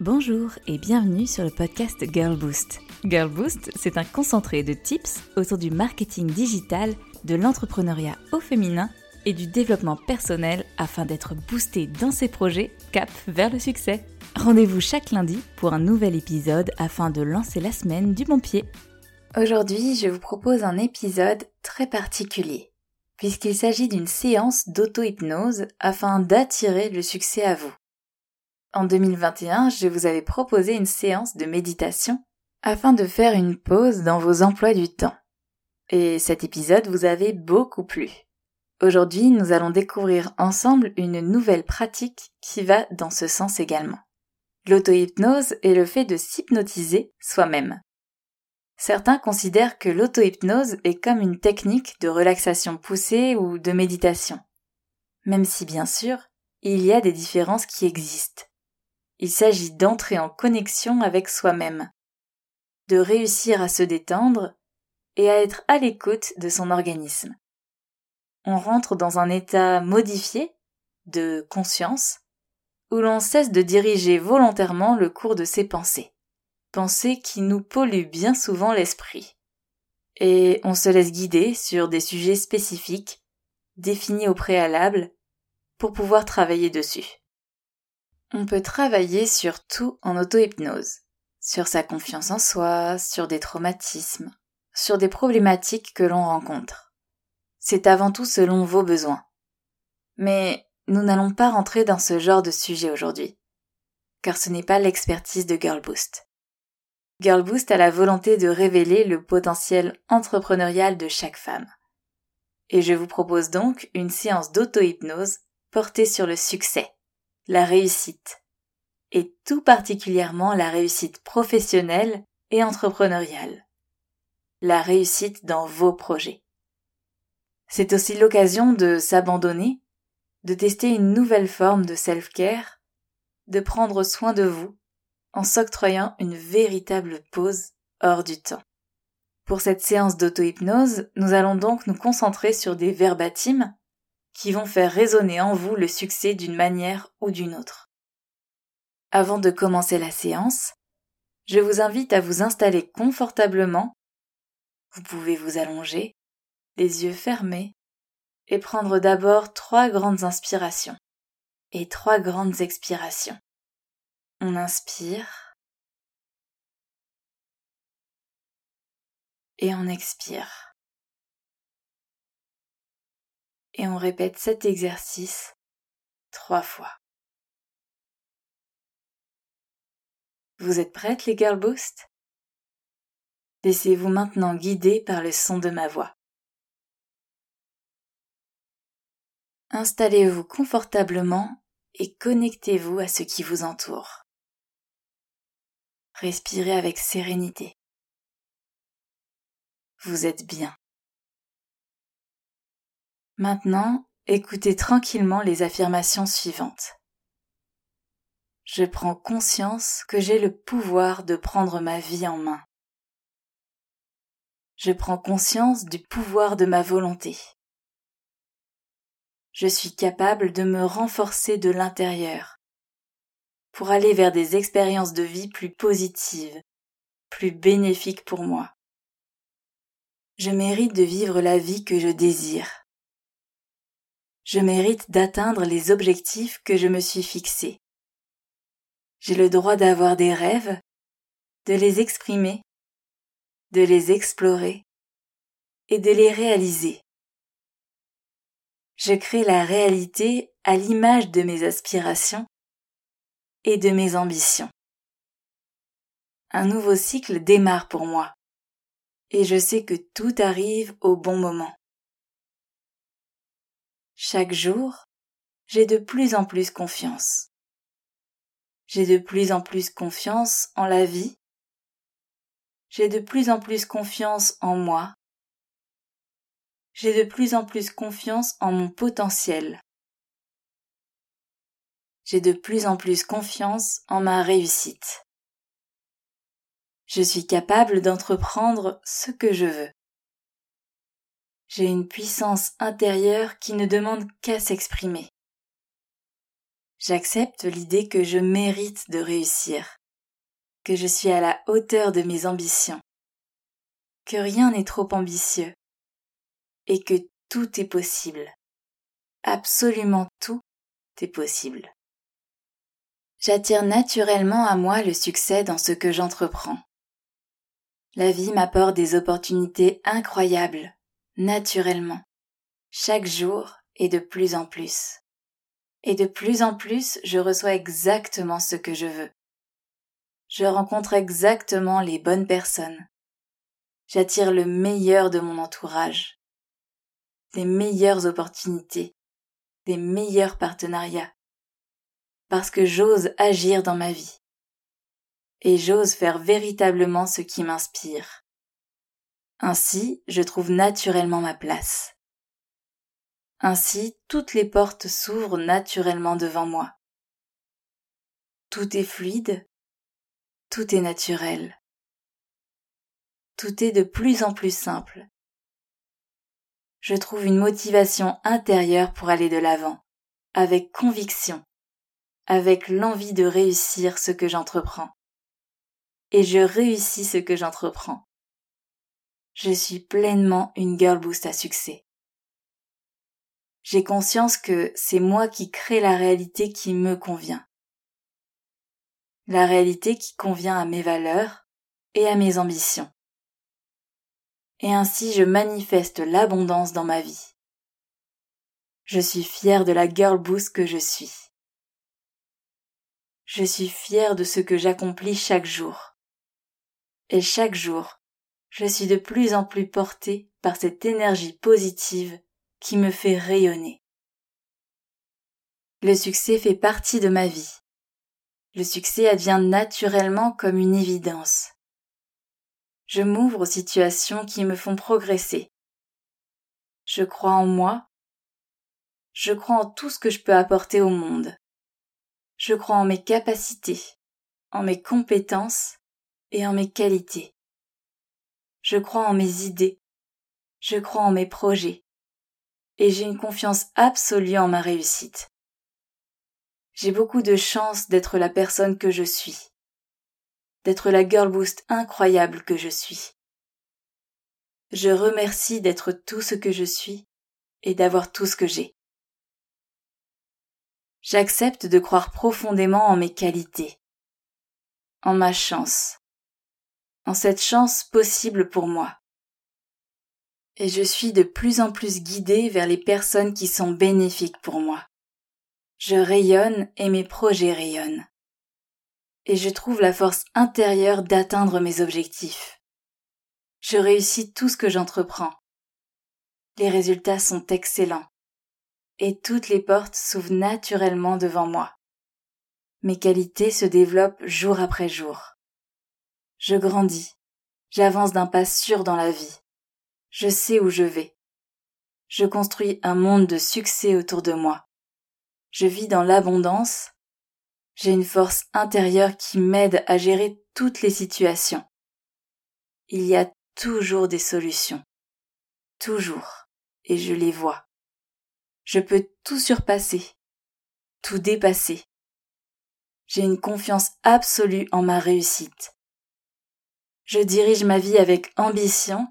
Bonjour et bienvenue sur le podcast Girl Boost. Girl Boost, c'est un concentré de tips autour du marketing digital, de l'entrepreneuriat au féminin et du développement personnel afin d'être boosté dans ses projets cap vers le succès. Rendez-vous chaque lundi pour un nouvel épisode afin de lancer la semaine du bon pied. Aujourd'hui, je vous propose un épisode très particulier, puisqu'il s'agit d'une séance d'auto-hypnose afin d'attirer le succès à vous. En 2021, je vous avais proposé une séance de méditation afin de faire une pause dans vos emplois du temps. Et cet épisode vous avait beaucoup plu. Aujourd'hui, nous allons découvrir ensemble une nouvelle pratique qui va dans ce sens également. L'auto-hypnose est le fait de s'hypnotiser soi-même. Certains considèrent que l'auto-hypnose est comme une technique de relaxation poussée ou de méditation. Même si bien sûr, il y a des différences qui existent. Il s'agit d'entrer en connexion avec soi-même, de réussir à se détendre et à être à l'écoute de son organisme. On rentre dans un état modifié de conscience où l'on cesse de diriger volontairement le cours de ses pensées, pensées qui nous polluent bien souvent l'esprit. Et on se laisse guider sur des sujets spécifiques, définis au préalable, pour pouvoir travailler dessus. On peut travailler sur tout en auto-hypnose. Sur sa confiance en soi, sur des traumatismes, sur des problématiques que l'on rencontre. C'est avant tout selon vos besoins. Mais nous n'allons pas rentrer dans ce genre de sujet aujourd'hui. Car ce n'est pas l'expertise de Girlboost. Girlboost a la volonté de révéler le potentiel entrepreneurial de chaque femme. Et je vous propose donc une séance d'auto-hypnose portée sur le succès la réussite, et tout particulièrement la réussite professionnelle et entrepreneuriale. La réussite dans vos projets. C'est aussi l'occasion de s'abandonner, de tester une nouvelle forme de self-care, de prendre soin de vous en s'octroyant une véritable pause hors du temps. Pour cette séance d'auto-hypnose, nous allons donc nous concentrer sur des verbatims qui vont faire résonner en vous le succès d'une manière ou d'une autre. Avant de commencer la séance, je vous invite à vous installer confortablement. Vous pouvez vous allonger, les yeux fermés, et prendre d'abord trois grandes inspirations et trois grandes expirations. On inspire et on expire. Et on répète cet exercice trois fois. Vous êtes prêtes les Girl Laissez-vous maintenant guider par le son de ma voix. Installez-vous confortablement et connectez-vous à ce qui vous entoure. Respirez avec sérénité. Vous êtes bien. Maintenant, écoutez tranquillement les affirmations suivantes. Je prends conscience que j'ai le pouvoir de prendre ma vie en main. Je prends conscience du pouvoir de ma volonté. Je suis capable de me renforcer de l'intérieur pour aller vers des expériences de vie plus positives, plus bénéfiques pour moi. Je mérite de vivre la vie que je désire je mérite d'atteindre les objectifs que je me suis fixés. J'ai le droit d'avoir des rêves, de les exprimer, de les explorer et de les réaliser. Je crée la réalité à l'image de mes aspirations et de mes ambitions. Un nouveau cycle démarre pour moi et je sais que tout arrive au bon moment. Chaque jour, j'ai de plus en plus confiance. J'ai de plus en plus confiance en la vie. J'ai de plus en plus confiance en moi. J'ai de plus en plus confiance en mon potentiel. J'ai de plus en plus confiance en ma réussite. Je suis capable d'entreprendre ce que je veux. J'ai une puissance intérieure qui ne demande qu'à s'exprimer. J'accepte l'idée que je mérite de réussir, que je suis à la hauteur de mes ambitions, que rien n'est trop ambitieux et que tout est possible. Absolument tout est possible. J'attire naturellement à moi le succès dans ce que j'entreprends. La vie m'apporte des opportunités incroyables, naturellement, chaque jour et de plus en plus. Et de plus en plus, je reçois exactement ce que je veux. Je rencontre exactement les bonnes personnes. J'attire le meilleur de mon entourage, les meilleures opportunités, les meilleurs partenariats, parce que j'ose agir dans ma vie et j'ose faire véritablement ce qui m'inspire. Ainsi, je trouve naturellement ma place. Ainsi, toutes les portes s'ouvrent naturellement devant moi. Tout est fluide, tout est naturel. Tout est de plus en plus simple. Je trouve une motivation intérieure pour aller de l'avant, avec conviction, avec l'envie de réussir ce que j'entreprends et je réussis ce que j'entreprends. Je suis pleinement une girl boost à succès. J'ai conscience que c'est moi qui crée la réalité qui me convient. La réalité qui convient à mes valeurs et à mes ambitions. Et ainsi je manifeste l'abondance dans ma vie. Je suis fière de la girl boost que je suis. Je suis fière de ce que j'accomplis chaque jour et chaque jour, je suis de plus en plus portée par cette énergie positive qui me fait rayonner. Le succès fait partie de ma vie. Le succès advient naturellement comme une évidence. Je m'ouvre aux situations qui me font progresser. Je crois en moi. Je crois en tout ce que je peux apporter au monde. Je crois en mes capacités, en mes compétences et en mes qualités. Je crois en mes idées, je crois en mes projets, et j'ai une confiance absolue en ma réussite. J'ai beaucoup de chance d'être la personne que je suis, d'être la girl boost incroyable que je suis. Je remercie d'être tout ce que je suis et d'avoir tout ce que j'ai. J'accepte de croire profondément en mes qualités, en ma chance, en cette chance possible pour moi. Et je suis de plus en plus guidée vers les personnes qui sont bénéfiques pour moi. Je rayonne et mes projets rayonnent. Et je trouve la force intérieure d'atteindre mes objectifs. Je réussis tout ce que j'entreprends. Les résultats sont excellents. Et toutes les portes s'ouvrent naturellement devant moi. Mes qualités se développent jour après jour. Je grandis. J'avance d'un pas sûr dans la vie. Je sais où je vais. Je construis un monde de succès autour de moi. Je vis dans l'abondance. J'ai une force intérieure qui m'aide à gérer toutes les situations. Il y a toujours des solutions. Toujours. Et je les vois. Je peux tout surpasser. Tout dépasser. J'ai une confiance absolue en ma réussite. Je dirige ma vie avec ambition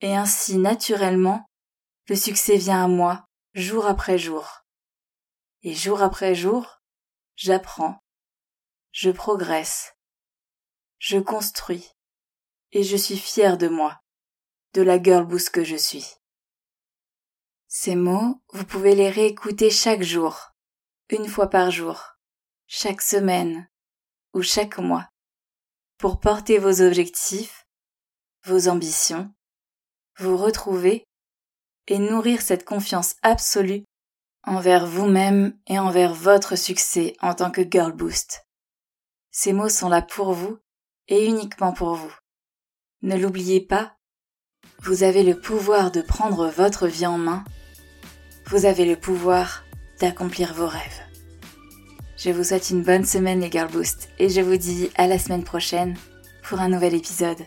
et ainsi naturellement, le succès vient à moi jour après jour. Et jour après jour, j'apprends, je progresse, je construis et je suis fière de moi, de la girl boost que je suis. Ces mots, vous pouvez les réécouter chaque jour, une fois par jour, chaque semaine ou chaque mois pour porter vos objectifs, vos ambitions, vous retrouver et nourrir cette confiance absolue envers vous-même et envers votre succès en tant que Girl Boost. Ces mots sont là pour vous et uniquement pour vous. Ne l'oubliez pas, vous avez le pouvoir de prendre votre vie en main, vous avez le pouvoir d'accomplir vos rêves. Je vous souhaite une bonne semaine les Girl Boost et je vous dis à la semaine prochaine pour un nouvel épisode.